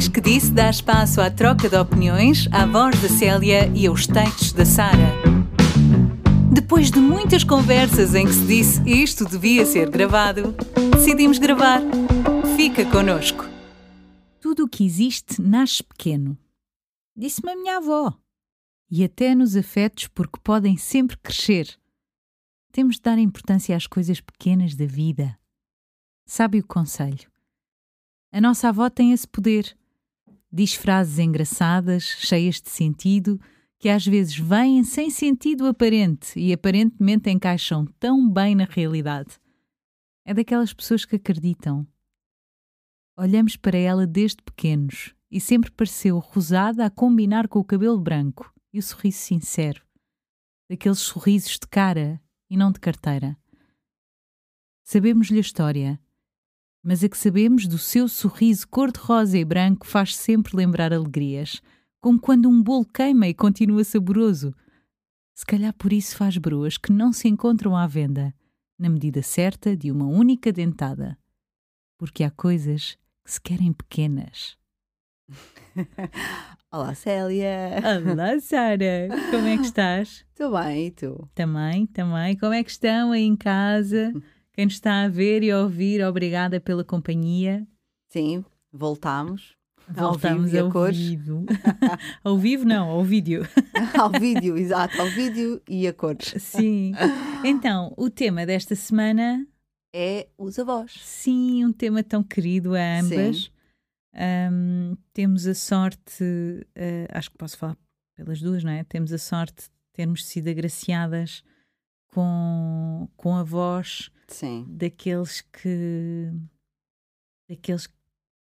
Diz que disse dá espaço à troca de opiniões, à voz da Célia e aos textos da Sara. Depois de muitas conversas em que se disse isto devia ser gravado, decidimos gravar. Fica connosco. Tudo o que existe nasce pequeno. Disse-me a minha avó. E até nos afetos, porque podem sempre crescer. Temos de dar importância às coisas pequenas da vida. Sabe o conselho? A nossa avó tem esse poder. Diz frases engraçadas, cheias de sentido, que às vezes vêm sem sentido aparente e aparentemente encaixam tão bem na realidade. É daquelas pessoas que acreditam. Olhamos para ela desde pequenos e sempre pareceu rosada a combinar com o cabelo branco e o sorriso sincero. Daqueles sorrisos de cara e não de carteira. Sabemos-lhe a história mas a que sabemos do seu sorriso cor-de-rosa e branco faz sempre lembrar alegrias, como quando um bolo queima e continua saboroso. Se calhar por isso faz broas que não se encontram à venda, na medida certa de uma única dentada. Porque há coisas que se querem pequenas. Olá, Célia. Olá, Sara. Como é que estás? Estou bem, e tu? Também, também. Como é que estão aí em casa? Quem nos está a ver e a ouvir, obrigada pela companhia. Sim, voltamos. Voltamos ao, ao vivo. ao vivo, não, ao vídeo. ao vídeo, exato, ao vídeo e a cores. Sim. Então, o tema desta semana é os avós. Sim, um tema tão querido a ambas. Um, temos a sorte, uh, acho que posso falar pelas duas, não é? Temos a sorte de termos sido agraciadas com, com a voz Sim. daqueles que daqueles que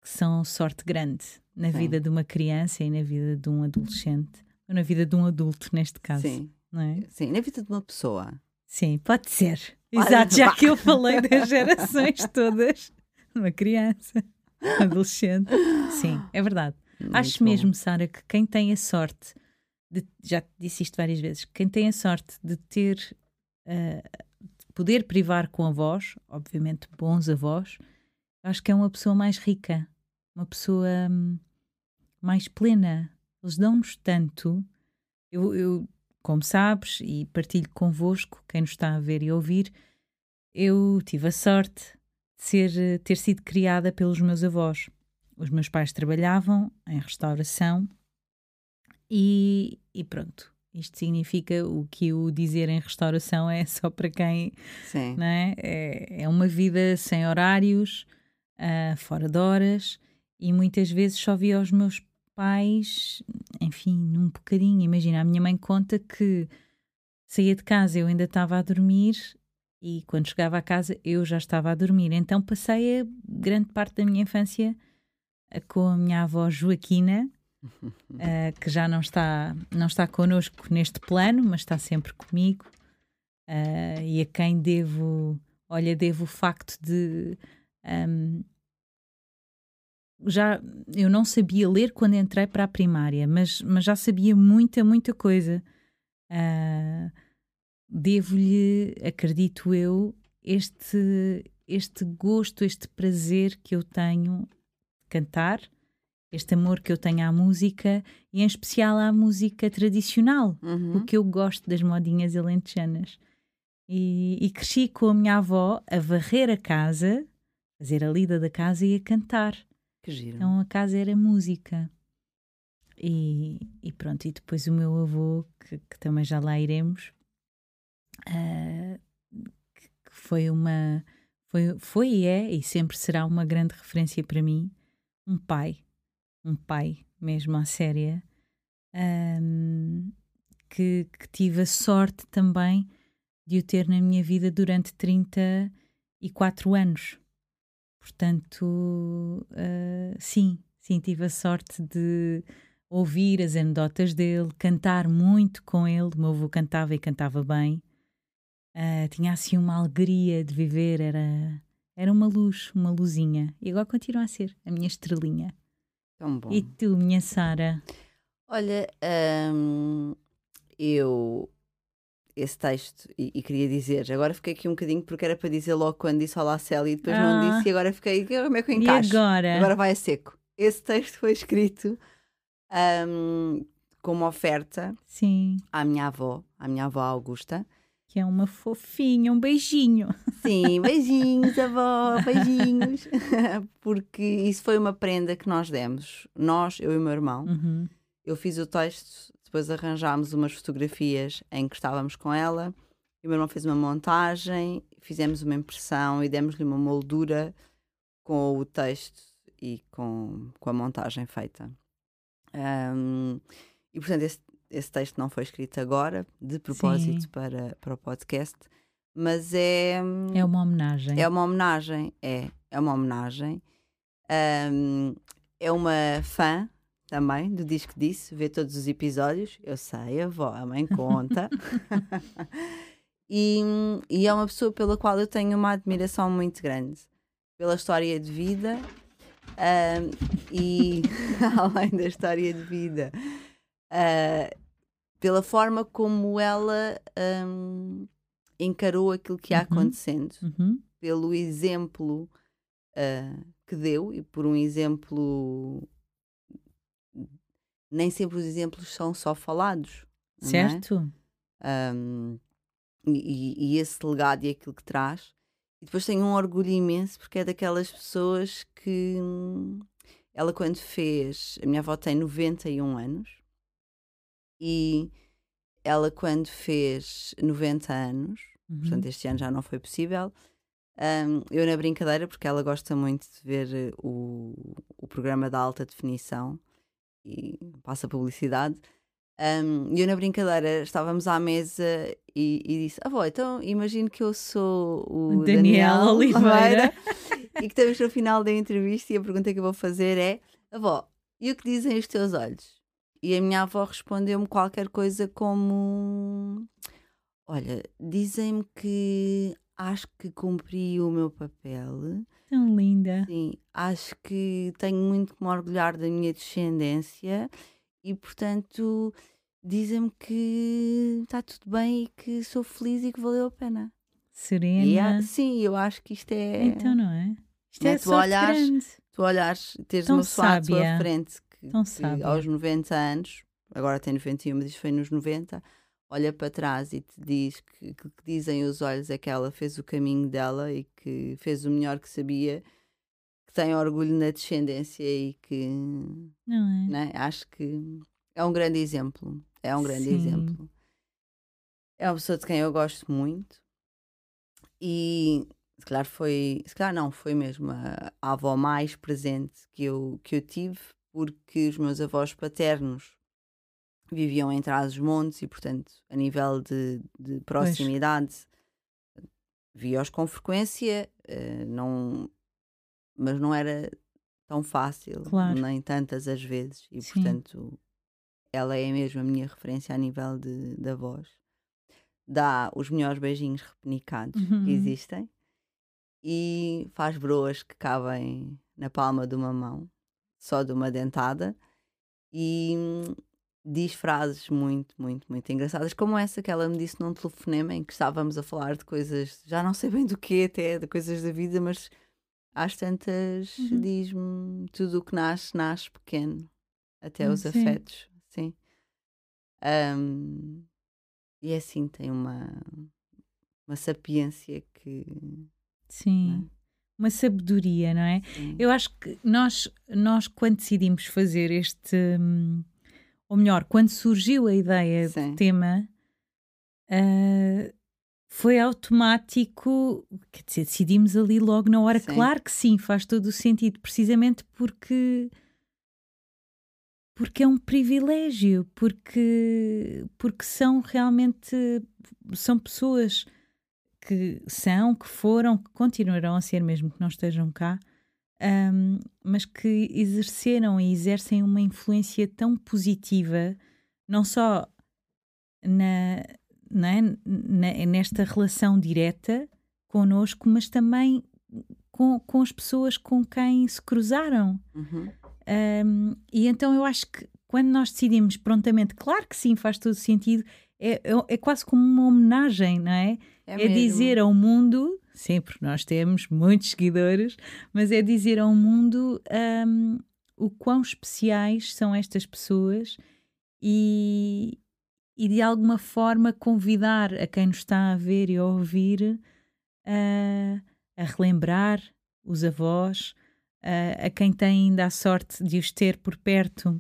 são sorte grande na Sim. vida de uma criança e na vida de um adolescente, ou na vida de um adulto, neste caso. Sim. Não é? Sim, na vida de uma pessoa. Sim, pode ser. Exato, já que eu falei das gerações todas. Uma criança, um adolescente. Sim, é verdade. Muito Acho bom. mesmo, Sara, que quem tem a sorte, de, já disse isto várias vezes, quem tem a sorte de ter uh, poder privar com avós, obviamente bons avós, acho que é uma pessoa mais rica, uma pessoa hum, mais plena. Eles dão-nos tanto. Eu, eu, como sabes, e partilho convosco, quem nos está a ver e ouvir, eu tive a sorte de ser, ter sido criada pelos meus avós. Os meus pais trabalhavam em restauração e, e pronto. Isto significa o que o dizer em restauração é só para quem. Sim. Não é? é, é uma vida sem horários, uh, fora de horas, e muitas vezes só via os meus pais, enfim, num bocadinho. Imagina, a minha mãe conta que saía de casa, eu ainda estava a dormir e quando chegava a casa eu já estava a dormir. Então passei a grande parte da minha infância com a minha avó Joaquina, uh, que já não está, não está connosco neste plano, mas está sempre comigo, uh, e a quem devo, olha, devo o facto de. Um, já eu não sabia ler quando entrei para a primária, mas, mas já sabia muita, muita coisa. Uh, Devo-lhe, acredito eu, este, este gosto, este prazer que eu tenho de cantar este amor que eu tenho à música e em especial à música tradicional, uhum. o que eu gosto das modinhas alentejanas. E, e, cresci com a minha avó a varrer a casa, fazer a lida da casa e a cantar. Que giro. Então a casa era música. E, e pronto, e depois o meu avô, que, que também já lá iremos, uh, que foi uma. Foi, foi e é, e sempre será uma grande referência para mim, um pai um pai mesmo à séria, um, que, que, tive a sorte também de o ter na minha vida durante 34 anos. Portanto, uh, sim, sim, tive a sorte de ouvir as anedotas dele, cantar muito com ele. O meu avô cantava e cantava bem. Uh, tinha assim uma alegria de viver, era, era uma luz, uma luzinha. E agora continua a ser a minha estrelinha. Tão bom. E tu, minha Sara? Olha, hum, eu esse texto e, e, queria dizer, agora fiquei aqui um bocadinho porque era para dizer logo quando disse Olá Célia e depois ah. não disse e agora fiquei, como é que eu encaixo? E agora? Agora vai a seco. esse texto foi escrito um, como oferta Sim. à minha avó, à minha avó Augusta. Que é uma fofinha, um beijinho. Sim, beijinhos, avó, beijinhos. Porque isso foi uma prenda que nós demos. Nós, eu e o meu irmão. Uhum. Eu fiz o texto, depois arranjámos umas fotografias em que estávamos com ela. E o meu irmão fez uma montagem, fizemos uma impressão e demos-lhe uma moldura com o texto e com, com a montagem feita. Um, e portanto, esse, esse texto não foi escrito agora, de propósito Sim. para, para o podcast, mas é. É uma homenagem. É uma homenagem, é. É uma homenagem. Um, é uma fã também do Disco Disse, vê todos os episódios. Eu sei, a avó, a mãe conta. e, e é uma pessoa pela qual eu tenho uma admiração muito grande. Pela história de vida um, e, além da história de vida, uh, pela forma como ela um, encarou aquilo que ia Uhum. acontecendo Uhum. pelo exemplo uh, que deu e por um exemplo. Nem sempre os exemplos são só falados. é? Certo? Um, e, e esse legado e aquilo que traz. E depois tenho um orgulho imenso porque é daquelas pessoas que hum, ela, quando fez. A minha avó tem 91 anos e ela, quando fez 90 anos, Uhum. portanto este ano já não foi possível. Um, eu na brincadeira, porque ela gosta muito de ver eh, o, o programa da alta definição e passa publicidade. Um, eu na brincadeira estávamos à mesa e, e disse: Avó, então imagino que eu sou o Daniel Daniel, Oliveira." e que estamos no final da entrevista e a pergunta que eu vou fazer é: Avó, e o que dizem os teus olhos? E a minha avó respondeu-me qualquer coisa como: Olha, dizem-me que acho que cumpri o meu papel. Tão linda. Sim, acho que tenho muito que me orgulhar da minha descendência e, portanto, dizem-me que está tudo bem e que sou feliz e que valeu a pena. Serena. E há- sim, eu acho que isto é. Então, não é? Isto Não é? é Tu olhares- grande. Tu olhares, teres Tão uma pessoa à tua sábia. frente que, Tão que sábia. aos 90 anos, agora tem 91, mas isto foi nos 90, olha para trás e te diz que, que, que dizem os olhos é que ela fez o caminho dela e que fez o melhor que sabia, que tem orgulho na descendência e que Não é? né? acho que é um grande exemplo. É um grande Sim. exemplo. É uma pessoa de quem eu gosto muito e se calhar foi, se calhar não, foi mesmo a, a avó mais presente que eu, que eu tive, porque os meus avós paternos viviam em Trás-os-Montes e, portanto, a nível de, de proximidade, via-os com frequência, eh, não, mas não era tão fácil, Claro. nem tantas as vezes, e Sim. portanto ela é mesmo a minha referência a nível de, da voz. Dá os melhores beijinhos repenicados Uhum. que existem e faz broas que cabem na palma de uma mão, só de uma dentada, e hum, diz frases muito, muito, muito engraçadas, como essa que ela me disse num telefonema em que estávamos a falar de coisas, já não sei bem do que até, de coisas da vida, mas às tantas Uhum. diz-me tudo o que nasce, nasce pequeno, até Hum, os sim. afetos, sim. Hum, e é assim, tem uma, uma sapiência que. Sim. Uma sabedoria, não é? sim. Eu acho que nós, nós quando decidimos fazer este, hum, ou melhor, quando surgiu a ideia Sim. de tema, ah, foi automático, quer dizer, decidimos ali logo na hora. Sim. Claro que sim, faz todo o sentido, precisamente porque porque é um privilégio, porque, porque são realmente são pessoas que são, que foram, que continuarão a ser, mesmo que não estejam cá, ahm, mas que exerceram e exercem uma influência tão positiva, não só na, não é? Na- nesta relação direta connosco, mas também com, com as pessoas com quem se cruzaram. Uhum. Um, e então eu acho que quando nós decidimos prontamente, claro que sim, faz todo sentido, é, é, é quase como uma homenagem, não é? É, mesmo. dizer ao mundo, sempre nós temos muitos seguidores, mas é dizer ao mundo: um, o quão especiais são estas pessoas e, e de alguma forma convidar a quem nos está a ver e a ouvir a, a relembrar os avós, a quem tem ainda a sorte de os ter por perto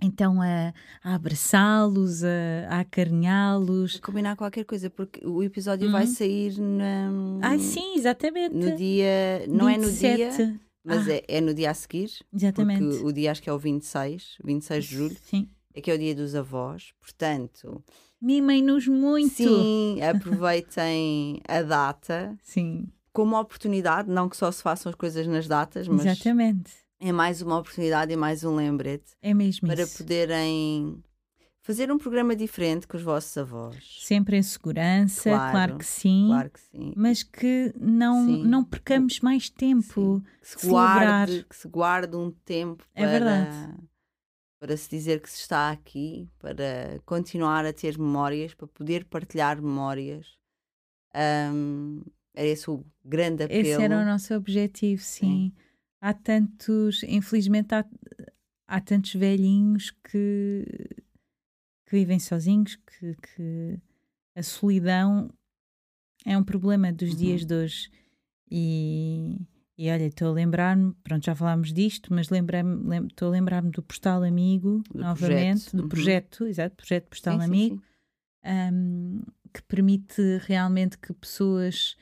então a, a abraçá-los, a, a acarinhá-los. Combinar qualquer coisa, porque o episódio uhum. vai sair na. Ah, sim, exatamente. No dia. Não 27. é no dia, mas ah. é, é, no dia a seguir. Exatamente. Porque o dia acho que é o 26, 26 de julho. Sim. É que é o dia dos avós, portanto. Mimem-nos muito. Sim, aproveitem a data. Sim. Como oportunidade, não que só se façam as coisas nas datas, mas. Exatamente é mais uma oportunidade e mais um lembrete. É mesmo Para isso. poderem fazer um programa diferente com os vossos avós. Sempre em segurança, claro, claro, que, sim, claro que sim. Mas que não, não percamos mais tempo. Que se, guarde, que se guarde um tempo é para, verdade. para se dizer que se está aqui, para continuar a ter memórias, para poder partilhar memórias. Um, era esse o grande apelo. Esse era o nosso objetivo, sim. sim há tantos, infelizmente, há, há tantos velhinhos que, que vivem sozinhos, que, que a solidão é um problema dos uhum. dias de hoje. E, e olha, estou a lembrar-me, pronto, já falámos disto, mas estou a lembrar-me do Postal Amigo, do novamente, projeto. do uhum. projeto, exato, projeto Postal sim, Amigo, sim, sim. Um, que permite realmente que pessoas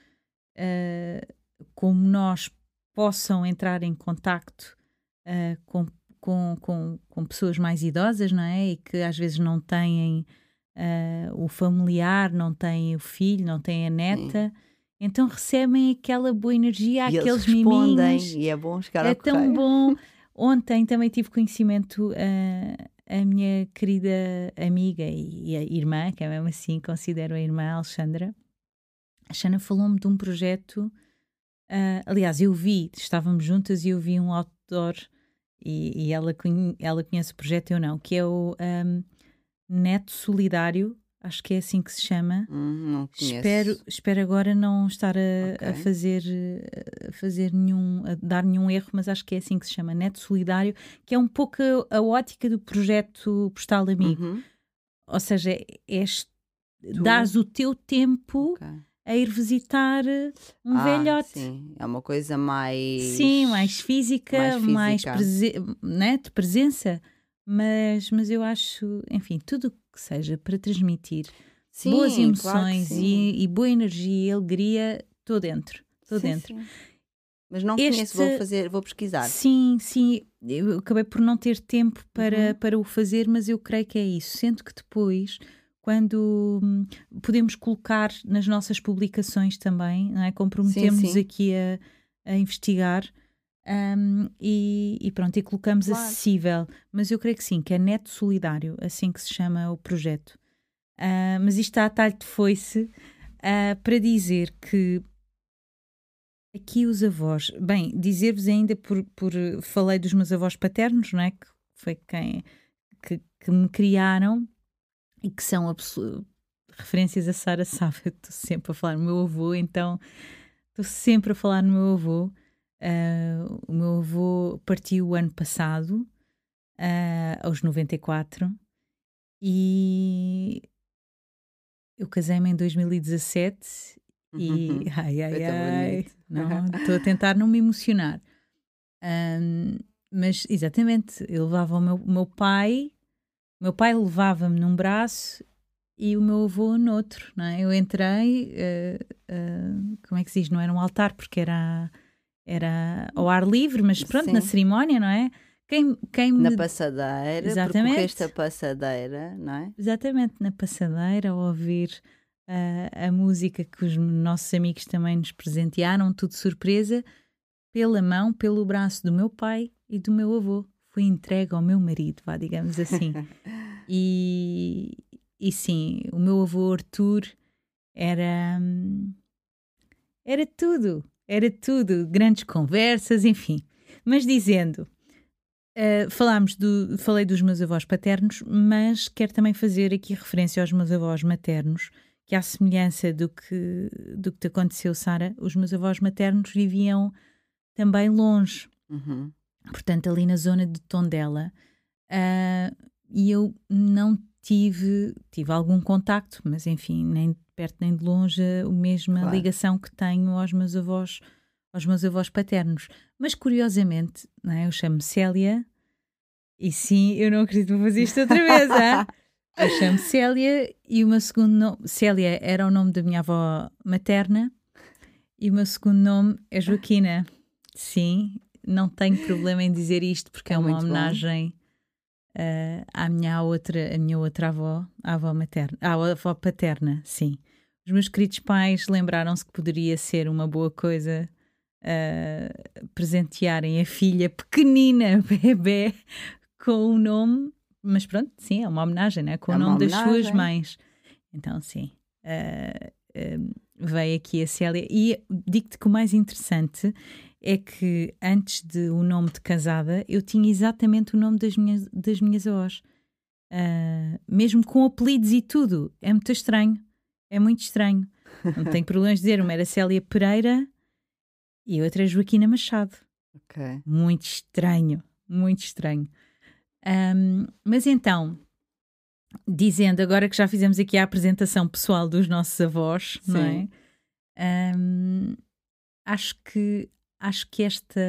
uh, como nós possam entrar em contacto uh, com, com, com, com, pessoas mais idosas, não é? E que às vezes não têm uh, o familiar, não têm o filho, não têm a neta. Sim. Então recebem aquela boa energia, e aqueles eles miminhos. E é bom chegar é tão bom. Ontem também tive conhecimento uh, a minha querida amiga e a irmã, que é mesmo assim, considero a irmã Alexandra. A Xana falou-me de um projeto Uh, aliás, eu vi, estávamos juntas e eu vi um outdoor e, e ela, conhe, ela conhece o projeto, eu não, que é o um, Neto Solidário, acho que é assim que se chama. Hum, não espero, espero agora não estar a, okay. a, fazer, a fazer nenhum, a dar nenhum erro, mas acho que é assim que se chama, Neto Solidário, que é um pouco a, a ótica do projeto Postal Amigo. Uhum. Ou seja, és, dás o teu tempo. Okay a ir visitar um ah, velhote. Sim, é uma coisa mais. Sim, mais física, mais, mais prese... né, de presença. Mas, mas eu acho, enfim, tudo que seja para transmitir sim, boas emoções claro e, e, boa energia e alegria, estou dentro. Estou dentro. Sim. Mas não este... conheço, vou fazer, vou pesquisar. Sim, sim. Eu acabei por não ter tempo para, uhum. para o fazer, mas eu creio que é isso. Sendo que depois quando hum, podemos colocar nas nossas publicações também, não é? comprometemos-nos aqui a, a investigar um, e, e, pronto, e colocamos claro. acessível. Mas eu creio que sim, que é Neto Solidário, assim que se chama o projeto. Uh, mas isto está a talho de foice uh, para dizer que aqui os avós, bem, dizer-vos ainda por, por falei dos meus avós paternos, não é? Que foi quem que, que me criaram e que são referências a Sara sabe, estou sempre a falar no meu avô, então estou sempre a falar no meu avô. Uh, o meu avô partiu o ano passado, uh, aos 94, e eu casei-me em 2017 e uhum. ai ai ai, não, estou a tentar não me emocionar. Um, mas exatamente, eu levava o meu, o meu pai meu pai levava-me num braço e o meu avô no outro, não é? Eu entrei, uh, uh, como é que se diz? Não era um altar porque era, era ao ar livre, mas pronto, Sim. na cerimónia, não é? Quem, quem me... Na passadeira, Exatamente. a passadeira, não é? Exatamente, na passadeira, ao ouvir uh, a música que os nossos amigos também nos presentearam, tudo surpresa, pela mão, pelo braço do meu pai e do meu avô fui entregue ao meu marido, vá, digamos assim. e, e sim, o meu avô Arthur era. Era tudo, era tudo. Grandes conversas, enfim. Mas dizendo, uh, falámos do, falei dos meus avós paternos, mas quero também fazer aqui referência aos meus avós maternos, que à semelhança do que, do que te aconteceu, Sara, os meus avós maternos viviam também longe. Uhum portanto, ali na zona de Tondela. Uh, e eu não tive, tive algum contacto, mas enfim, nem de perto nem de longe, a mesma claro. ligação que tenho aos meus avós, aos meus avós paternos. Mas curiosamente, não é? eu chamo-me Célia, e sim, eu não acredito que vou fazer isto outra vez? Eu chamo Célia e o meu segundo nome, Célia era o nome da minha avó materna e o meu segundo nome é Joaquina. Sim, não tenho problema em dizer isto porque é, é uma homenagem uh, à minha outra, a minha outra avó, a avó materna, à avó paterna, sim. Os meus queridos pais lembraram-se que poderia ser uma boa coisa uh, presentearem a filha pequenina, bebê, com o nome mas pronto, sim, é uma homenagem, né? Com é o nome das suas mães. Então, sim, uh, veio aqui a Célia. E digo-te que o mais interessante é que antes de o nome de casada, eu tinha exatamente o nome das minhas, das minhas avós. Uh, mesmo com apelidos e tudo. É muito estranho. É muito estranho. Não tenho problemas de dizer. Uma era Célia Pereira e outra é Joaquina Machado. Ok. Muito estranho. Muito estranho. Um, mas então, dizendo agora que já fizemos aqui a apresentação pessoal dos nossos avós, Sim. não é? Um, acho que acho que esta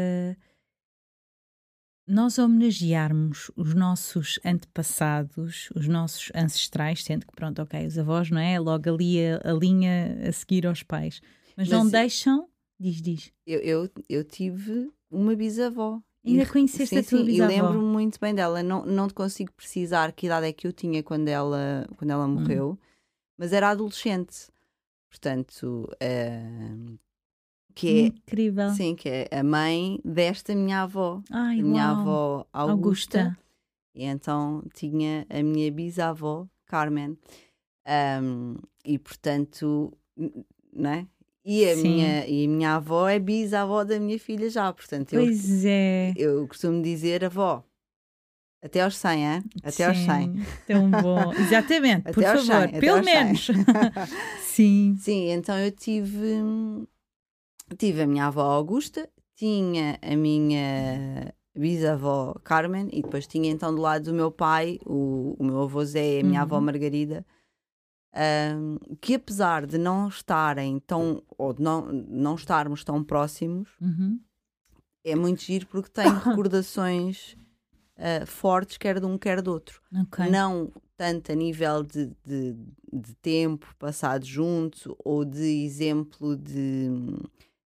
nós homenagearmos os nossos antepassados, os nossos ancestrais, sendo que pronto, ok, os avós, não é? Logo ali a, a linha a seguir aos pais, mas, mas não deixam. Diz, diz. Eu, eu, eu tive uma bisavó Ainda conheceste sim, a tua sim, bisavó? E lembro-me muito bem dela. Não, não te consigo precisar que idade é que eu tinha quando ela, quando ela hum. morreu, hum. mas era adolescente. Portanto, uh, que é, Incrível. Sim, que é a mãe desta minha avó. Ai, minha avó Augusta. Augusta. E então tinha a minha bisavó, Carmen. Um, e portanto, não é? E a, minha, e a minha avó é bisavó da minha filha já, portanto eu, pois é. eu costumo dizer avó. Até aos 100, hein? Até Sim, aos 100. Tão bom. Exatamente, por favor, 100, pelo menos. Sim. Sim, então eu tive, tive a minha avó Augusta, tinha a minha bisavó Carmen e depois tinha então do lado do meu pai o, o meu avô Zé e a minha uhum. avó Margarida um, que apesar de não estarem tão, ou de não, não estarmos tão próximos, uhum. é muito giro porque tem recordações uh, fortes, quer de um, quer do outro. Okay. Não tanto a nível de, de, de, tempo passado junto ou de exemplo de,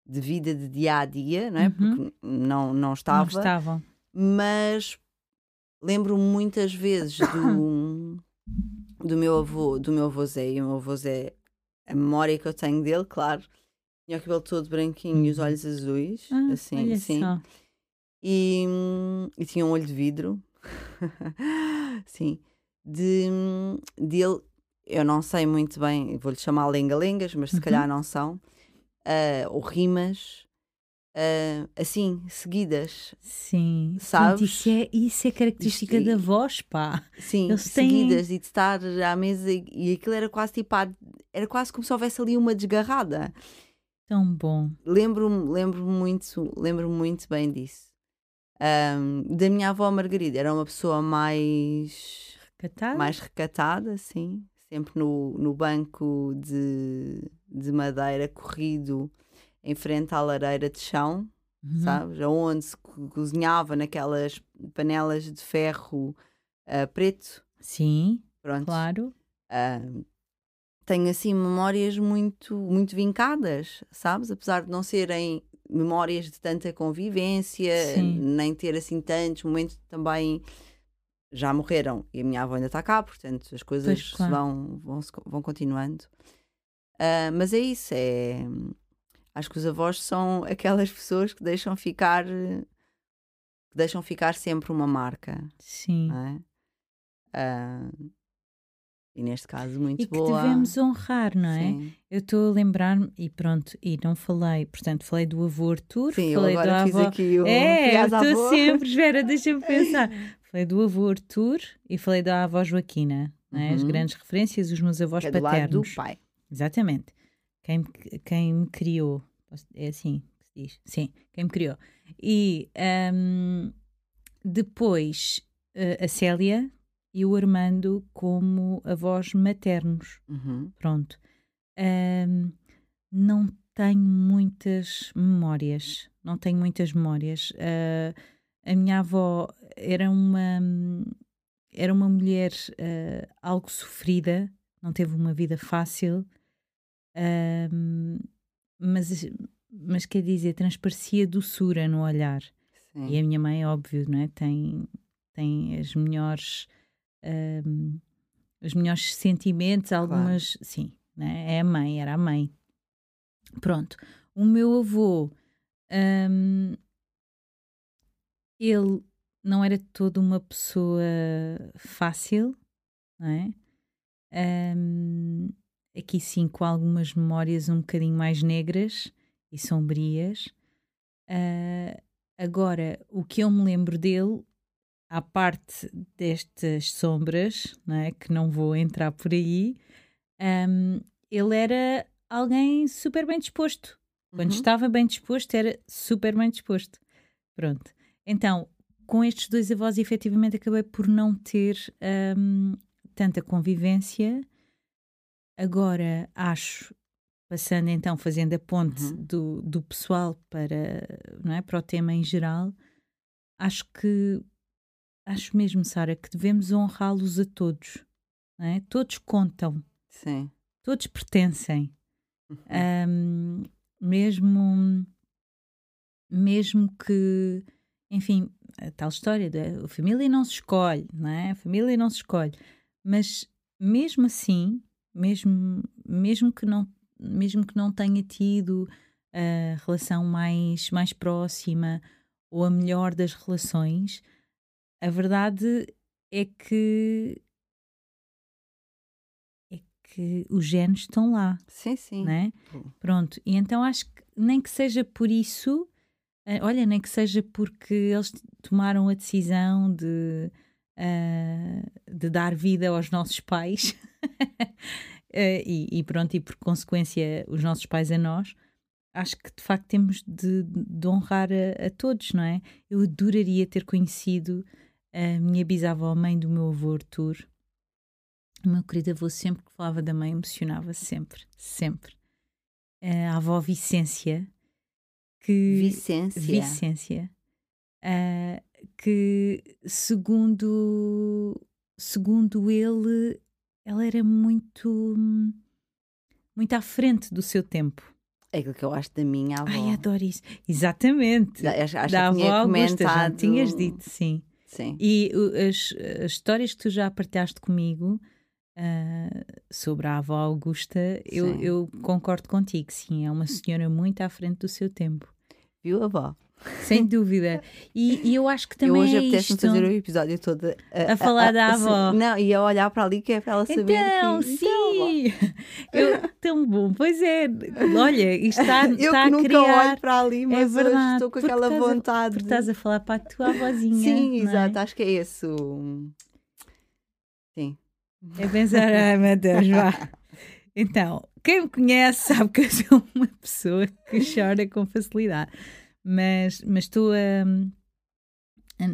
de vida de dia a dia, não é? Uhum. Porque não, não estava. Não estavam. Mas lembro muitas vezes do do meu avô, do meu avô Zé, e o meu avô Zé, a memória que eu tenho dele, claro, tinha o cabelo todo branquinho e os uhum. olhos azuis, ah, assim, assim. E, e, tinha um olho de vidro, sim, de, dele, eu não sei muito bem, vou-lhe chamar lenga-lengas, mas se uhum. calhar não são, uh, ou rimas, uh, assim, seguidas. Sim, sabes? isso, é, isso é característica da voz, pá. Sim, Eles seguidas têm... e de estar à mesa e, e aquilo era quase tipo, era quase como se houvesse ali uma desgarrada. Tão bom. Lembro-me lembro muito, lembro muito bem disso. Um, da minha avó Margarida, era uma pessoa mais recatada, mais recatada sim, sempre no, no banco de, de madeira corrido em frente à lareira de chão, uhum. sabes? Onde se cozinhava naquelas panelas de ferro uh, preto. Sim, Pronto. claro. Uh, tenho assim memórias muito, muito vincadas, sabes? Apesar de não serem memórias de tanta convivência, Sim. nem ter assim tantos momentos também já morreram e a minha avó ainda está cá, portanto as coisas pois, claro. vão, vão, vão continuando. Uh, mas é isso, é Acho que os avós são aquelas pessoas que deixam ficar que deixam ficar sempre uma marca. Sim. É? Uh, e neste caso muito e boa. E que devemos honrar, não é? Sim. Eu estou a lembrar-me, e pronto, e não falei, portanto, falei do avô Arthur, Sim, falei eu agora do fiz avô. aqui o é, estou sempre, espera, deixa-me pensar. falei do avô Arthur e falei da avó Joaquina, é? Uhum. as grandes referências, os meus avós é paternos. Do lado do pai. Exatamente. Quem, quem me criou é assim que se diz. Sim, quem me criou. E, um, depois uh, a Célia e o Armando como avós maternos. Uhum. Pronto. Um, não tenho muitas memórias. Não tenho muitas memórias. Uh, a minha avó era uma era uma mulher uh, algo sofrida, não teve uma vida fácil, uh, mas, mas quer dizer, transparecia doçura no olhar. Sim. E a minha mãe, óbvio, não é? tem, tem as melhores. Uh, os melhores sentimentos, algumas. Claro. Sim, né? é a mãe, era a mãe. Pronto. O meu avô, um, ele não era toda uma pessoa fácil, não é? Um, aqui sim, com algumas memórias um bocadinho mais negras e sombrias. Uh, agora, o que eu me lembro dele, à parte destas sombras, não é? que não vou entrar por aí, um, ele era alguém super bem disposto. Quando uhum. estava bem disposto, era super bem disposto. Pronto. Então, com estes dois avós, efetivamente, acabei por não ter um, tanta convivência. Agora, acho, passando então, fazendo a ponte uhum. do, do pessoal para, não é, para o tema em geral, acho que, acho mesmo, Sara, que devemos honrá-los a todos. É? Todos contam. Sim. Todos pertencem. Uhum. Um, mesmo, mesmo que, enfim, a tal história da família não se escolhe, não é? A família não se escolhe. Mas mesmo assim, mesmo, mesmo, que, não, mesmo que não tenha tido a relação mais, mais próxima ou a melhor das relações, a verdade é que é que os genes estão lá. Sim, sim. Né? Pronto. E então acho que nem que seja por isso olha, nem que seja porque eles tomaram a decisão de, uh, de dar vida aos nossos pais uh, e, e, pronto, e por consequência os nossos pais a nós, acho que de facto temos de, de honrar a, a, todos, não é? Eu adoraria ter conhecido a minha bisavó, mãe do meu avô Arthur. O meu querido avô sempre que falava da mãe emocionava sempre, sempre. A avó Vicência, que Vicência, Vicência. Uh, que segundo segundo ele ela era muito muito à frente do seu tempo. É aquilo que eu acho da minha avó. Ai adoro isso. Exatamente. Acho, acho da avó Augusta já tinhas dito sim. Sim. E as, as histórias que tu já partilhaste comigo Uh, sobre a avó Augusta, eu, eu, concordo contigo, sim, é uma senhora muito à frente do seu tempo viu, avó? Sem dúvida. E, e, eu acho que também. Eu hoje é apetece-me fazer o episódio todo a, a falar a, da avó. não, e a olhar para ali que é para ela saber. Então, que, sim! Então, eu, tão bom. Pois é, olha, isto está, eu está a nunca criar. olho para ali, é mas é verdade, estou com aquela vontade. A, porque estás a falar para a tua avózinha. Sim, é? exato, acho que é isso. Sim. É pensar, ai meu Deus, vá. Então, quem me conhece sabe que eu sou uma pessoa que chora com facilidade mas mas estou a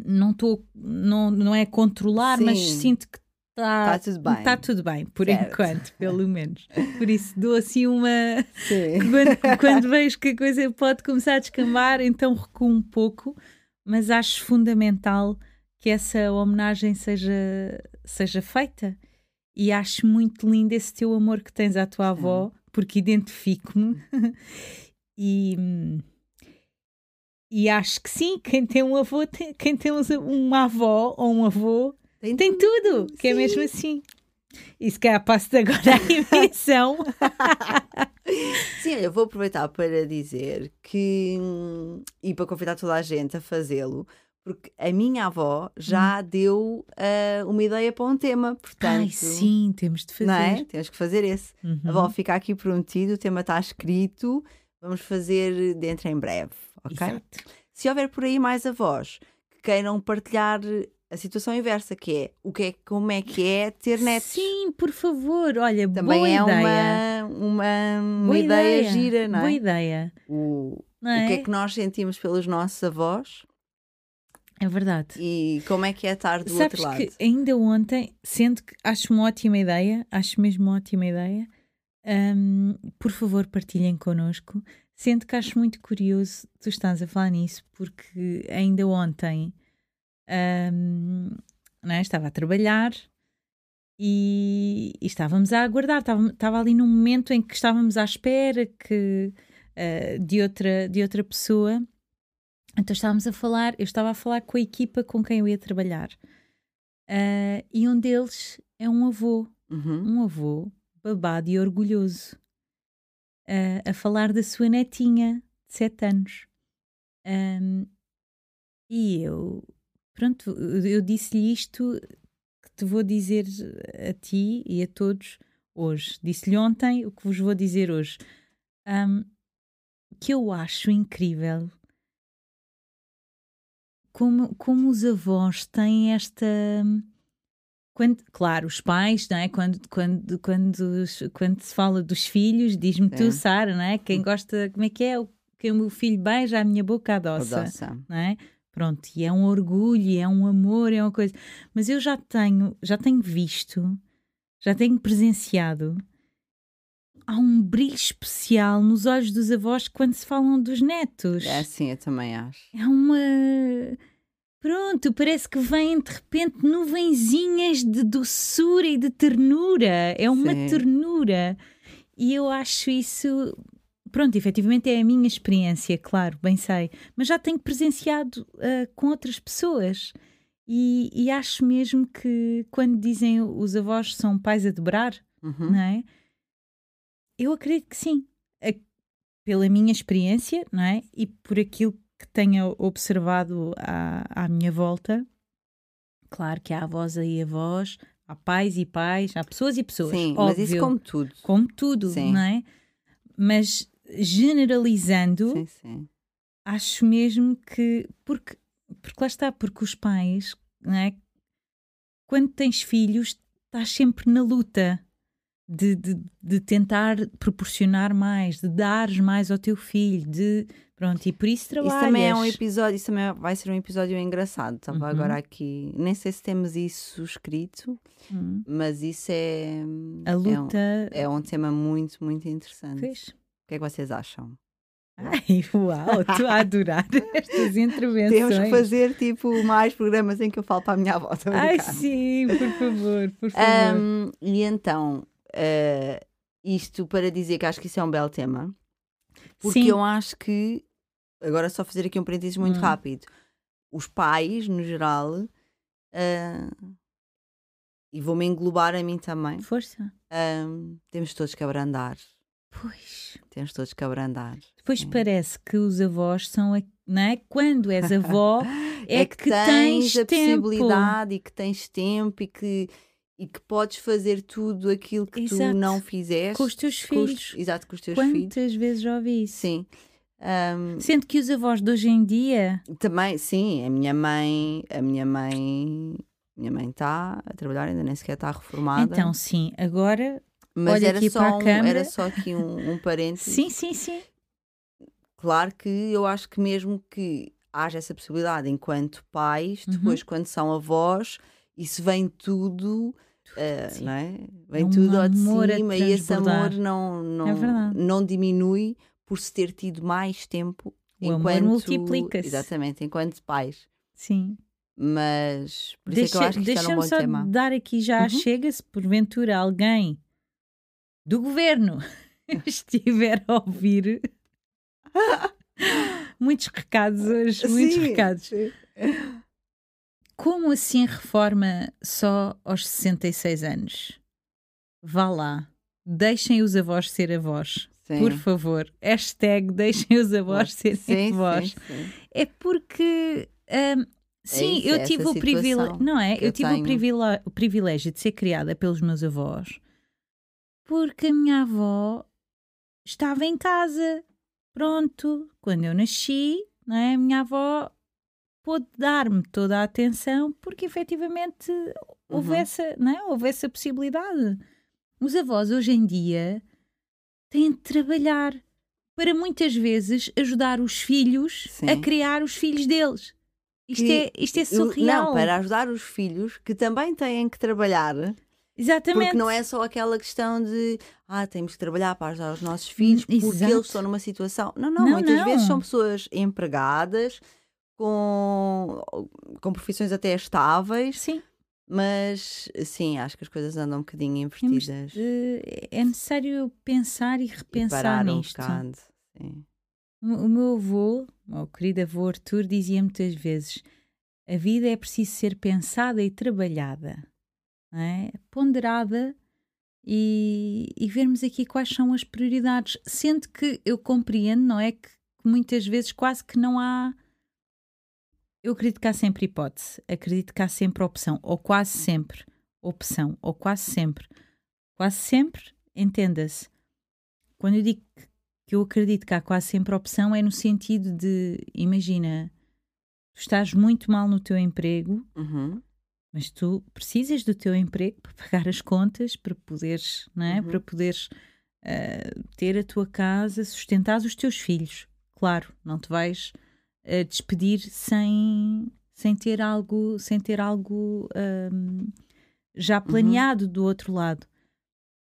não estou não, não é controlar, Sim. mas sinto que está tá tudo bem. Está tudo bem, por certo. enquanto, pelo menos. Por isso dou assim uma. Sim. Quando, quando vejo que a coisa pode começar a descambar, então recuo um pouco, mas acho fundamental que essa homenagem seja, seja feita. E acho muito lindo esse teu amor que tens à tua Sim. avó, porque identifico-me. e e acho que sim, quem tem um avô, tem, quem tem uma avó ou um avô, tem, tem tudo, que é mesmo assim. E se calhar passo agora a emissão. Sim, eu vou aproveitar para dizer que, e para convidar toda a gente a fazê-lo, porque a minha avó já hum. deu uh, uma ideia para um tema, portanto... Ai, sim, temos de fazer. Não é? Temos que fazer esse. Uhum. A avó fica aqui prometido, o tema está escrito, vamos fazer dentro em breve ok? Exato. Se houver por aí mais avós que queiram partilhar a situação inversa, que é o que é, como é que é ter netos. Sim, por favor, olha, Também boa é ideia. uma, uma, uma ideia, ideia, gira, não é? Boa ideia. O, é? o que é que nós sentimos pelos nossos avós É verdade. E como é que é estar do Sabes outro lado? que ainda ontem, sendo que acho uma ótima ideia, acho mesmo uma ótima ideia, hum, por favor partilhem connosco, sendo que acho muito curioso tu estás a falar nisso, porque ainda ontem não é? estava a trabalhar e, e estávamos a aguardar, estava, estava ali num momento em que estávamos à espera que, uh, de, outra, de outra pessoa então estávamos a falar, eu estava a falar com a equipa com quem eu ia trabalhar. Uh, e um deles é um avô, Uhum. um avô babado e orgulhoso, uh, a falar da sua netinha de 7 anos. Um, e eu, pronto, eu disse-lhe isto que te vou dizer a ti e a todos hoje. Disse-lhe ontem o que vos vou dizer hoje. Um, que eu acho incrível como, como os avós têm esta. Quando, claro, os pais, não é? Quando, quando, quando, quando se fala dos filhos, diz-me tu, Sim. Sara, não é? Quem gosta, como é que é? Quem o meu filho beija, a minha boca adoça Adoça. não é? Pronto, e é um orgulho, é um amor, é uma coisa. Mas eu já tenho, já tenho visto, já tenho presenciado. Há um brilho especial nos olhos dos avós quando se falam dos netos. É assim, eu também acho. É uma. Pronto, parece que vêm de repente nuvenzinhas de doçura e de ternura. É uma Sim. ternura. E eu acho isso. Pronto, efetivamente é a minha experiência, claro, bem sei. Mas já tenho presenciado ah, com outras pessoas. E, e acho mesmo que quando dizem os avós são pais a dobrar, Uhum. não é? Eu acredito que sim. A- Pela minha experiência, não é? E por aquilo que tenho observado à, à minha volta. Claro que há avós e avós, há pais e pais, há pessoas e pessoas. Sim, óbvio, mas isso como tudo. como tudo, Sim. não é? Mas generalizando, Sim, sim. acho mesmo que porque, porque lá está, porque os pais, não é? Quando tens filhos, estás sempre na luta de, de, de tentar proporcionar mais, de dares mais ao teu filho, de pronto, e por isso trabalhas. Isso também é um episódio, isso também vai ser um episódio engraçado. Estava Uhum. agora aqui, nem sei se temos isso escrito, Hum. mas isso é, A é, um, luta. é um tema muito, muito interessante. Pois. O que é que vocês acham? Ai, uau, estou a adorar estas intervenções. Temos que fazer tipo mais programas em que eu falo para a minha avó. Ai, sim, por favor, por favor. Ahm, e então, eh, isto para dizer que acho que isso é um belo tema, porque Sim. eu acho que, agora só fazer aqui um parênteses muito Hum. rápido, os pais, no geral, ah, e vou-me englobar a mim também, Força. ahm, temos todos que abrandar. Pois. Temos todos que abrandar. Depois Sim. parece que os avós são, a- não é? Quando és avó, é, que, tens tens, a tempo. possibilidade e que tens tempo e que, e que podes fazer tudo aquilo que tu Exato. não fizeste Com os teus com os- filhos. exato, com os teus filhos. Quantas vezes já ouvi isso? Sim. Ahm, Sendo que os avós de hoje em dia, também, sim, a minha mãe, a minha mãe, minha mãe está a trabalhar, ainda nem sequer está reformada. então sim, agora, mas olha era só, um, era só aqui um, um parênteses. sim, sim, sim. Claro que eu acho que mesmo que haja essa possibilidade enquanto pais, Uhum. depois quando são avós, isso vem tudo, Sim. não é? Vem É um tudo ao de cima e esse amor não, não, É não diminui por se ter tido mais tempo O enquanto multiplica-se. Exatamente, enquanto pais. Sim. Mas por isso é que eu Deixa- acho que bom só tema. dar aqui já, Uhum. chega se porventura alguém do governo estiver a ouvir muitos recados hoje, muitos Sim. recados. Como assim reforma só aos 66 anos? Vá lá, deixem os avós ser avós. Sim. Por favor, hashtag deixem os avós serem Sim, avós. sim. É porque hum, sim, isso, eu é tive essa o privilégio, não é? Eu, eu tive o privilégio de ser criada pelos meus avós, porque a minha avó estava em casa. Pronto, quando eu nasci, não é? A minha avó pôde dar-me toda a atenção porque efetivamente houve Uhum. essa, não é? Houve essa possibilidade. Os avós hoje em dia têm de trabalhar para muitas vezes ajudar os filhos Sim. a criar os filhos deles. Isto, que é, isto é surreal. Não, para ajudar os filhos que também têm que trabalhar. Exatamente. Porque não é só aquela questão de ah, temos que trabalhar para ajudar os nossos filhos porque exato. eles estão numa situação. Não, não, Não, muitas não. vezes são pessoas empregadas com, com profissões até estáveis, Sim. mas sim, acho que as coisas andam um bocadinho invertidas. é necessário pensar e e repensar um nisto. Sim. O meu avô, o querido avô Arthur, dizia muitas vezes: a vida é preciso ser pensada e trabalhada, é? ponderada e, e vermos aqui quais são as prioridades. Sendo que eu compreendo, não é? Que, que muitas vezes quase que não há. Eu acredito que há sempre hipótese, acredito que há sempre opção, ou quase sempre opção, ou quase sempre. Quase sempre, entenda-se. Quando eu digo que eu acredito que há quase sempre opção é no sentido de, imagina, tu estás muito mal no teu emprego, Uhum. mas tu precisas do teu emprego para pagar as contas, para poderes, não é? Uhum. Para poderes ah, ter a tua casa, sustentar os teus filhos. Claro, não te vais despedir sem, sem ter algo, sem ter algo ahm, já planeado do outro lado.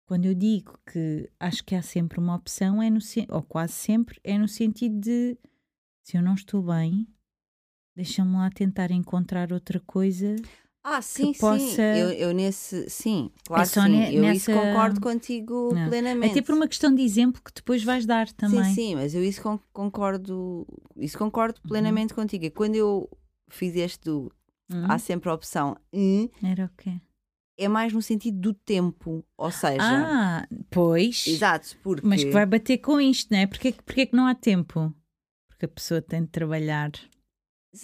Quando eu digo que acho que há sempre uma opção, é no, ou quase sempre, é no sentido de se eu não estou bem, deixa-me lá tentar encontrar outra coisa. Ah, sim, sim. possa- Eu, eu nesse. Sim, claro que sim. ne- Eu isso nessa- concordo contigo Não. plenamente. Até por uma questão de exemplo que depois vais dar também. Sim, sim, mas eu isso con- concordo, isso concordo plenamente contigo. E quando eu fiz este do Hum, há sempre a opção "hum", Era o quê? é mais no sentido do tempo. Ou seja, Ah, pois. exato, porque Mas que vai bater com isto, não é? Porquê, que- porquê que não há tempo? Porque a pessoa tem de trabalhar.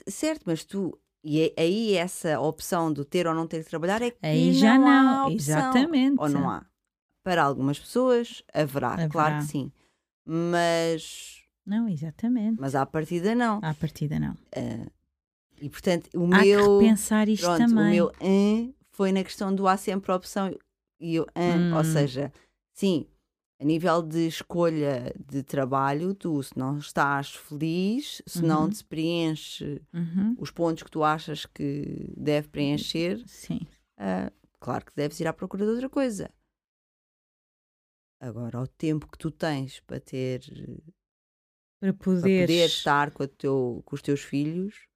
Certo, mas tu e é- aí essa opção do ter ou não ter que trabalhar é que Aí já não. Exatamente. Ou não há. Para algumas pessoas haverá, Haverá. claro que sim. Mas, Não, exatamente. mas à partida não. À partida não. E portanto, o Há que meu. repensar isto Pronto, também. o meu "hum" foi na questão do há sempre opção e eu, "hum", ou Hum. seja, sim, a nível de escolha de trabalho, tu se não estás feliz, se não Uhum. te preenche Uhum, os pontos que tu achas que deve preencher, Sim. ah, claro que deves ir à procura de outra coisa. Agora, o tempo que tu tens para ter Para para poderes. poder estar com, teu- com os teus filhos.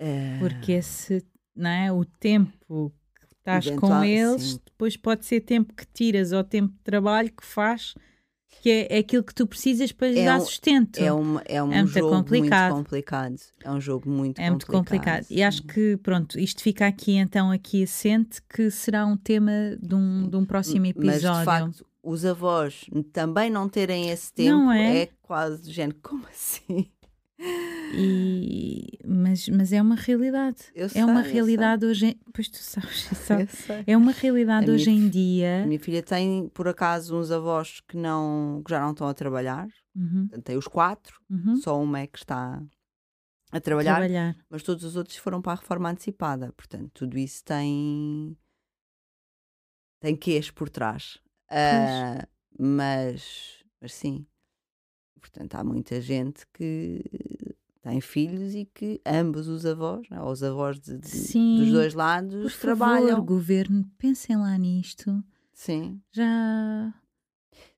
ah, Porque esse, não é? O tempo estás com eles, sim. depois pode ser tempo que tiras ou tempo de trabalho que faz, que é, é aquilo que tu precisas para lhes É dar um- sustento. É, uma, é um É muito jogo complicado. muito complicado. É um jogo muito É muito complicado. E acho que, pronto, isto fica aqui então aqui assente que será um tema de um, de um próximo Mas episódio. de facto, os avós também não terem esse tempo Não é? é quase do género, como assim? E- mas, mas é uma realidade. Eu é uma sei, eu realidade hoje. em- Pois tu sabes, sabes. Eu sei. É uma realidade hoje em A dia. minha filha tem, por acaso, uns avós que, não, que já não estão a trabalhar. Uhum, tem os quatro, uhum. só uma é que está a trabalhar, Trabalhar. mas todos os outros foram para a reforma antecipada. Portanto, tudo isso tem. tem queixo por trás. Ah, mas, mas sim. Portanto, há muita gente que tem filhos e que ambos os avós, não é? ou os avós de- de- Sim. dos dois lados, Por trabalham. favor, governo, pensem lá nisto. Sim. Já.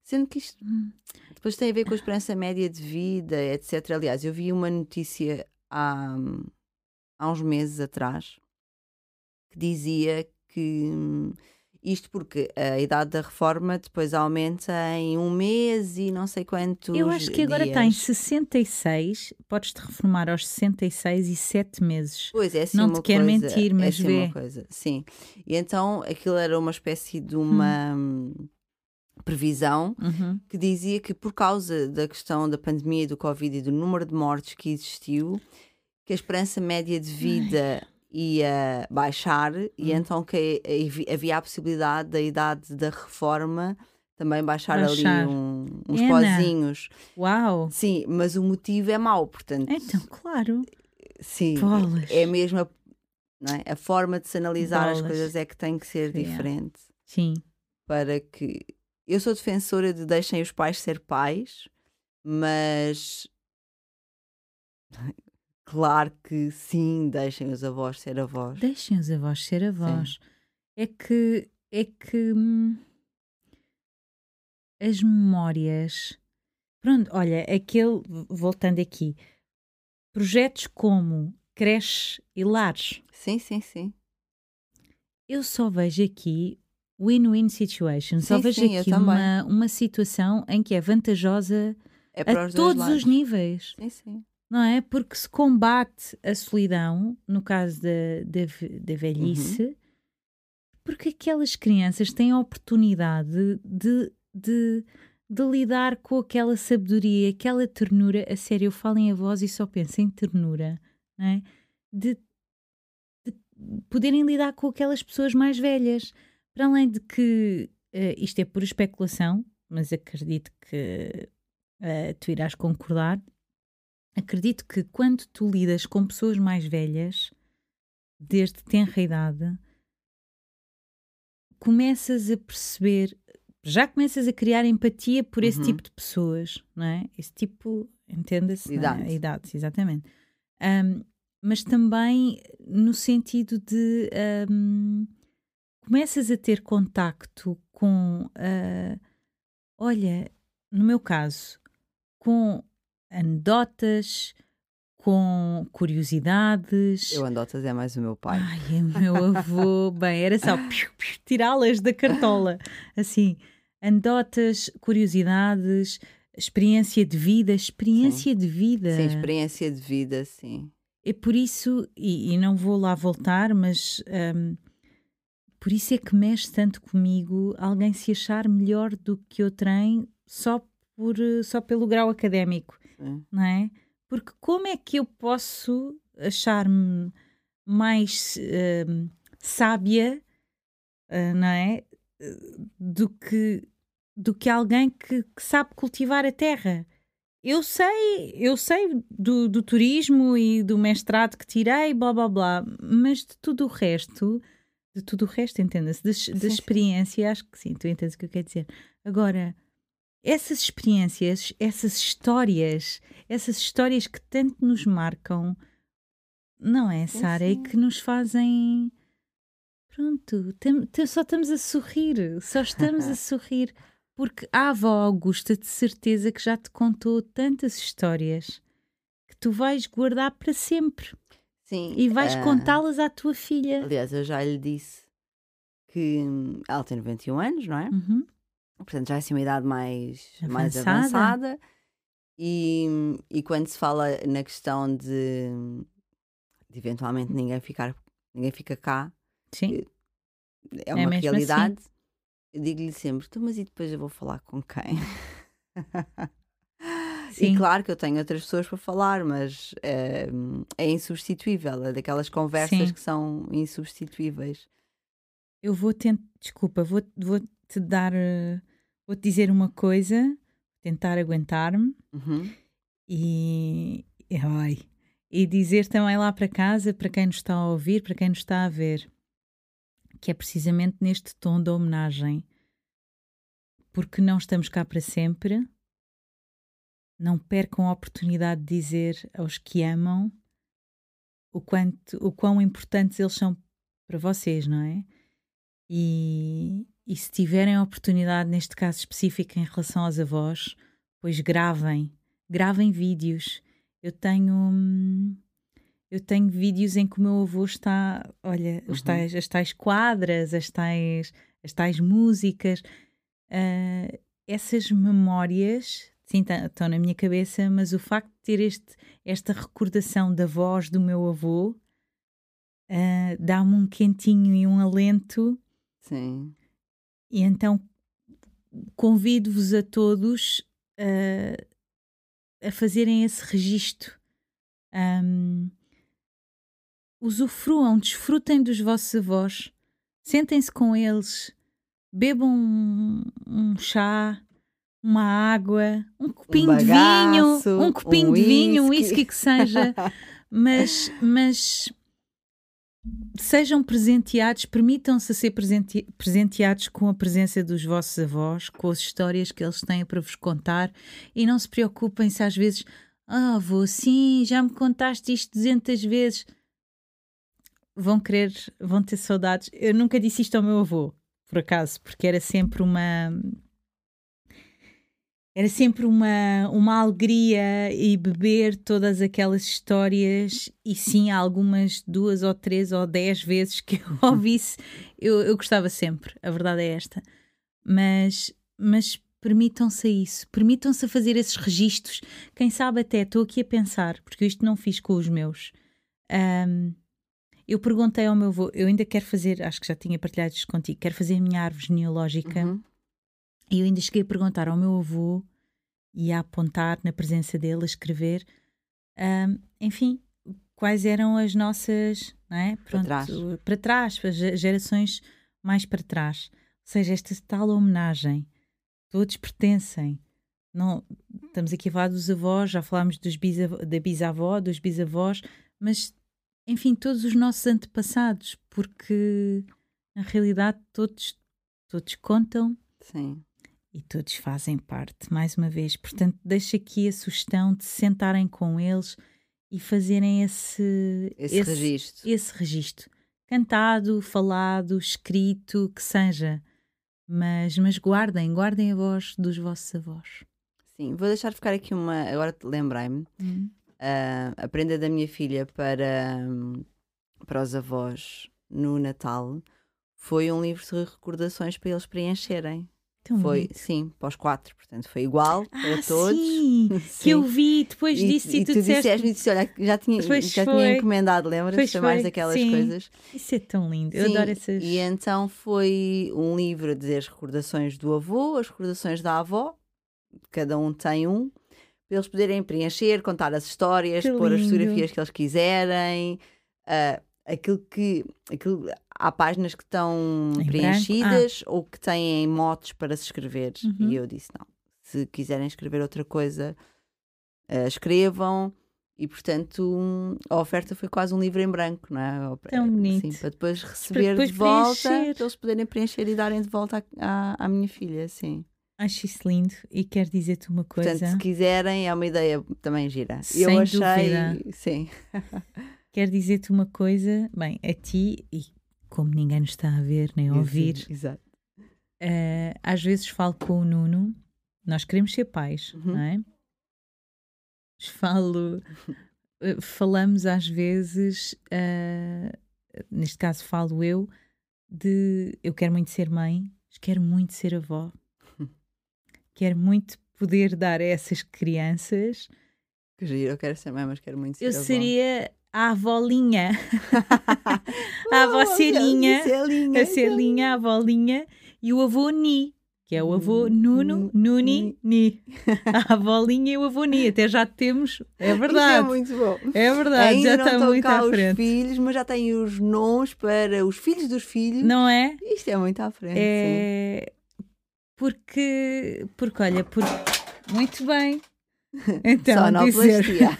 Sendo que isto Hum, depois tem a ver com a esperança média de vida, etc. Aliás, eu vi uma notícia há, há uns meses atrás que dizia que hum, isto porque a idade da reforma depois aumenta em um mês e não sei quantos Eu acho que agora dias. tens 66, podes-te reformar aos 66 e 7 meses. Pois é, assim Não te quero coisa, mentir, é mas assim vê. uma coisa, sim. E então aquilo era uma espécie de uma hum, previsão Uhum. que dizia que por causa da questão da pandemia do Covid e do número de mortes que existiu, que a esperança média de vida ia baixar e Hum. então que havi- havia a possibilidade da idade da reforma também baixar, Baixar. ali um- uns Ana. pozinhos. Uau! Sim, mas o motivo é mau, portanto, Então, claro. sim, bolas. é mesmo a, é? a forma de se analisar as Bolas. coisas é que tem que ser diferente Sim. para que eu sou defensora de deixem os pais ser pais, mas claro que sim, deixem os avós ser avós. Deixem os avós ser avós. É que é que hum, as memórias. Pronto, olha, aquele, voltando aqui, projetos como creche e lares. Sim, sim, sim. Eu só vejo aqui win-win situation. Só Sim, vejo sim, aqui uma, uma situação em que é vantajosa É a todos lados. os níveis. Sim, sim. Não é? Porque se combate a solidão, no caso da, da, ve- da velhice, Uhum. porque aquelas crianças têm a oportunidade de, de, de lidar com aquela sabedoria, aquela ternura. A sério, eu falo em avós e só penso em ternura, não é? De, de poderem lidar com aquelas pessoas mais velhas. Para além de que eh, isto é por especulação, mas acredito que eh, tu irás concordar. Acredito que quando tu lidas com pessoas mais velhas, desde tenra idade, começas a perceber, já começas a criar empatia por esse Uhum. tipo de pessoas, não é? Esse tipo, entenda-se, não é? Idade. idades, exatamente. Ahm, mas também no sentido de ahm, começas a ter contacto com, ah, olha, no meu caso, com anedotas, com curiosidades. Eu andotas é mais o meu pai. Ai, o meu avô, bem, era só tirá-las da cartola. Assim, anedotas, curiosidades, experiência de vida, experiência de vida. Sim, experiência de vida, sim. É por isso, e, e não vou lá voltar, mas hum, por isso é que mexe tanto comigo alguém se achar melhor do que eu trem só, por, só pelo grau académico, sim. não é? Porque como é que eu posso achar-me mais hum, sábia, ah, não é? Do que, do que alguém que, que sabe cultivar a terra. Eu sei, eu sei do, do turismo e do mestrado que tirei, blá blá blá, mas de tudo o resto, de tudo o resto, entenda-se, da, experiência, acho que sim, tu entendes o que eu quero dizer. Agora, essas experiências, essas histórias, essas histórias que tanto nos marcam, não é, Sara? E sim. que nos fazem. Pronto, tam- tam- só estamos a sorrir, só estamos a sorrir. Porque a avó Augusta, de certeza que já te contou tantas histórias que tu vais guardar para sempre Sim. e vais ah, contá-las à tua filha. Aliás, eu já lhe disse que ela tem 91 anos, não é? Uhum. Portanto, já é assim uma idade mais mais Avançada. avançada. E, e quando se fala na questão de, de eventualmente ninguém ficar, ninguém fica cá, Sim, é uma mesmo assim. realidade. Eu digo-lhe sempre, "Então, mas e depois eu vou falar com quem? Sim. E claro que eu tenho outras pessoas para falar, mas é, é insubstituível. É daquelas conversas Sim. que são insubstituíveis. eu vou tentar, desculpa, vou, vou te dar, eh, vou te dizer uma coisa, tentar aguentar-me Uhum. e, e, ai, e dizer também lá para casa, para quem nos está a ouvir, para quem nos está a ver, que é precisamente neste tom da homenagem, porque não estamos cá para sempre. Não percam a oportunidade de dizer aos que amam o, quanto, o quão importantes eles são para vocês, não é? E, e se tiverem a oportunidade, neste caso específico em relação aos avós, pois gravem, gravem vídeos. Eu tenho hum, eu tenho vídeos em que o meu avô está, olha, Uhum. tais, as tais quadras, as tais, as tais músicas, ah, essas memórias sim, tá- estão na minha cabeça, mas o facto de ter este, esta recordação da voz do meu avô ah, dá-me um quentinho e um alento Sim. E então convido-vos a todos uh, a fazerem esse registro. Um, usufruam, desfrutem dos vossos avós, sentem-se com eles, bebam um, um chá, uma água, um copinho de vinho, bagaço, um copinho um de vinho, um whisky. whisky que seja, mas, mas sejam presenteados, permitam-se ser presente- presenteados com a presença dos vossos avós, com as histórias que eles têm para vos contar e não se preocupem se às vezes, Ah, avô, sim, já me contaste isto 200 vezes. Vão querer, vão ter saudades. Eu nunca disse isto ao meu avô, por acaso, porque era sempre uma era sempre uma, uma alegria e beber todas aquelas histórias e sim algumas duas ou três ou dez vezes que eu ouvisse eu, eu gostava sempre, a verdade é esta. Mas, mas permitam-se isso, permitam-se a fazer esses registros. Quem sabe até estou aqui a pensar, porque isto não fiz com os meus. Um, eu perguntei ao meu avô, eu ainda quero fazer, acho que já tinha partilhado isto contigo, quero fazer a minha árvore genealógica. Uhum. E eu ainda cheguei a perguntar ao meu avô e a apontar na presença dele, a escrever, ahm, enfim, quais eram as nossas, não é? Pronto, trás. para trás, para ge- gerações mais para trás. Ou seja, esta tal homenagem, todos pertencem. Não, estamos aqui a falar dos avós, já falámos dos bisavó, da bisavó, dos bisavós, mas enfim, todos os nossos antepassados, porque na realidade todos, todos contam Sim. E todos fazem parte, mais uma vez. Portanto, deixo aqui a sugestão de se sentarem com eles e fazerem esse, Esse, registro. esse registro. Cantado, falado, escrito, que seja. Mas, mas guardem, guardem a voz dos vossos avós. Sim, vou deixar ficar aqui uma. Agora lembrei-me. ah, a prenda da minha filha para, hum, para os avós no Natal foi um livro de recordações para eles preencherem. Tão foi, bonito. sim, para os quatro, portanto foi igual para ah, todos. Sim, que Sim. eu vi depois disso e, e tu, tu disseste. disseste-me disse, olha, já tinha, Pois já foi. tinha encomendado, lembras? Pois Foi mais daquelas sim. coisas. Isso é tão lindo. Eu Sim, adoro essas. E então foi um livro dizer as recordações do avô, as recordações da avó, cada um tem um, para eles poderem preencher, contar as histórias, Que pôr as lindo. fotografias que eles quiserem, ah, aquilo que. Aquilo, há páginas que estão Em branco? preenchidas ou que têm motes para se escrever. Uhum. E eu disse: não, se quiserem escrever outra coisa, ah, escrevam. E portanto, a oferta foi quase um livro em branco, não é? Tão bonito. Sim, para depois receber depois de volta, preencher. para eles poderem preencher e darem de volta à, à, à minha filha, sim. Acho isso lindo e quero dizer-te uma coisa. Portanto, se quiserem, é uma ideia também gira. Sem eu achei, dúvida. sim, Quero dizer-te uma coisa, bem, a ti, e como ninguém nos está a ver nem a ouvir, Sim, Exato. eh, às vezes falo com o Nuno, nós queremos ser pais, Uhum. não é? Falo, eh, falamos às vezes, eh, neste caso falo eu, de eu quero muito ser mãe, quero muito ser avó. quero muito poder dar a essas crianças. Que giro, eu quero ser mãe, mas quero muito ser Eu avó. seria a avolinha. a avó Oh, Celinha. Celinha, a Celinha, a avólinha, e o avô Ni, que é o avô Hum, Nuno, Nuni, Ni. A avólinha e o avô Ni, até já temos, é é verdade, muito bom. é verdade, Ainda já não está muito cá à os frente. filhos, mas já têm os nomes para os filhos dos filhos. Não é? Isto é muito à frente. É porque, porque olha, por... muito bem. Então, dizer, Sonoplastia.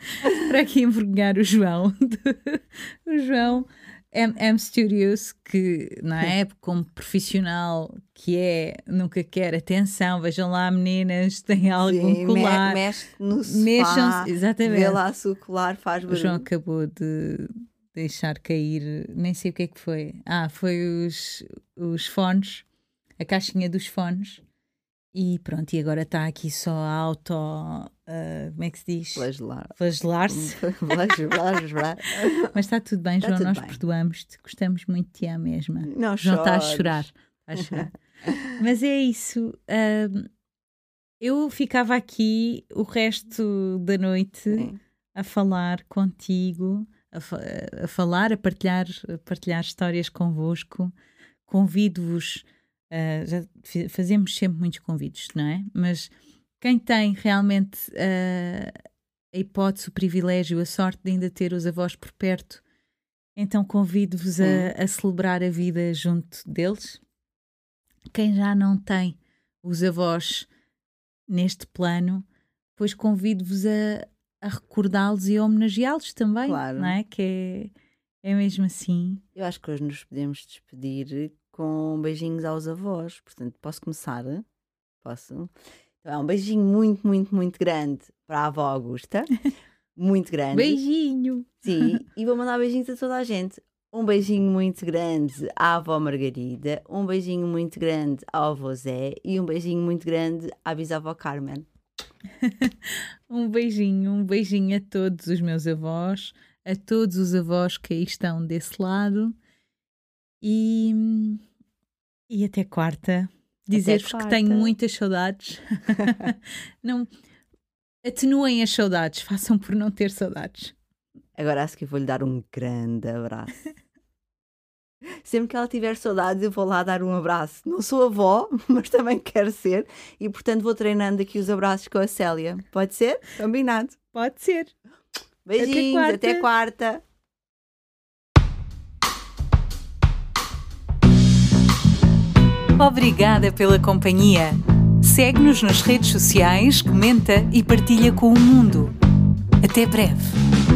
para aqui envergonhar o João, o João MM Studios, que não é como profissional que é, nunca quer atenção, vejam lá meninas, tem algum Sim, me- colar, mexe no sofá, mexam-se, exatamente. vê lá se o colar faz O barulho. João acabou de deixar cair, nem sei o que é que foi. Ah, foi os, os fones, a caixinha dos fones. E pronto, e agora está aqui só a auto. ah, como é que se diz? Flagelar. Flagelar-se. Flagelar. Mas está tudo bem, João, tudo nós perdoamos-te, gostamos muito de ti à mesma. Não João está a chorar. Está a chorar. Mas é isso. ahm, eu ficava aqui o resto da noite Sim. a falar contigo, a, fa- a falar, a partilhar, a partilhar histórias convosco. Convido-vos, ah, já fazemos sempre muitos convidos, não é? Mas quem tem realmente ah, a hipótese, o privilégio, a sorte de ainda ter os avós por perto, então convido-vos a, a celebrar a vida junto deles. Quem já não tem os avós neste plano, pois convido-vos a, a recordá-los e a homenageá-los também, Claro. não é? Que é, é mesmo assim. Eu acho que hoje nos podemos despedir com beijinhos aos avós. Portanto, posso começar? Posso? Então, é um beijinho muito, muito, muito grande para a avó Augusta, muito grande. Beijinho! Sim, e vou mandar beijinhos a toda a gente. Um beijinho muito grande à avó Margarida, um beijinho muito grande ao avô Zé e um beijinho muito grande à bisavó Carmen. um beijinho, um beijinho a todos os meus avós, a todos os avós que aí estão desse lado e, e até quarta. Dizer-vos que tenho muitas saudades. não atenuem as saudades, façam por não ter saudades. Agora acho que vou-lhe dar um grande abraço. Sempre que ela tiver saudades, eu vou lá dar um abraço. Não sou avó, mas também quero ser, e portanto vou treinando aqui os abraços com a Célia. Pode ser? Combinado. Pode ser. Beijinhos, até quarta. Até quarta. Obrigada pela companhia. Segue-nos nas redes sociais, comenta e partilha com o mundo. Até breve.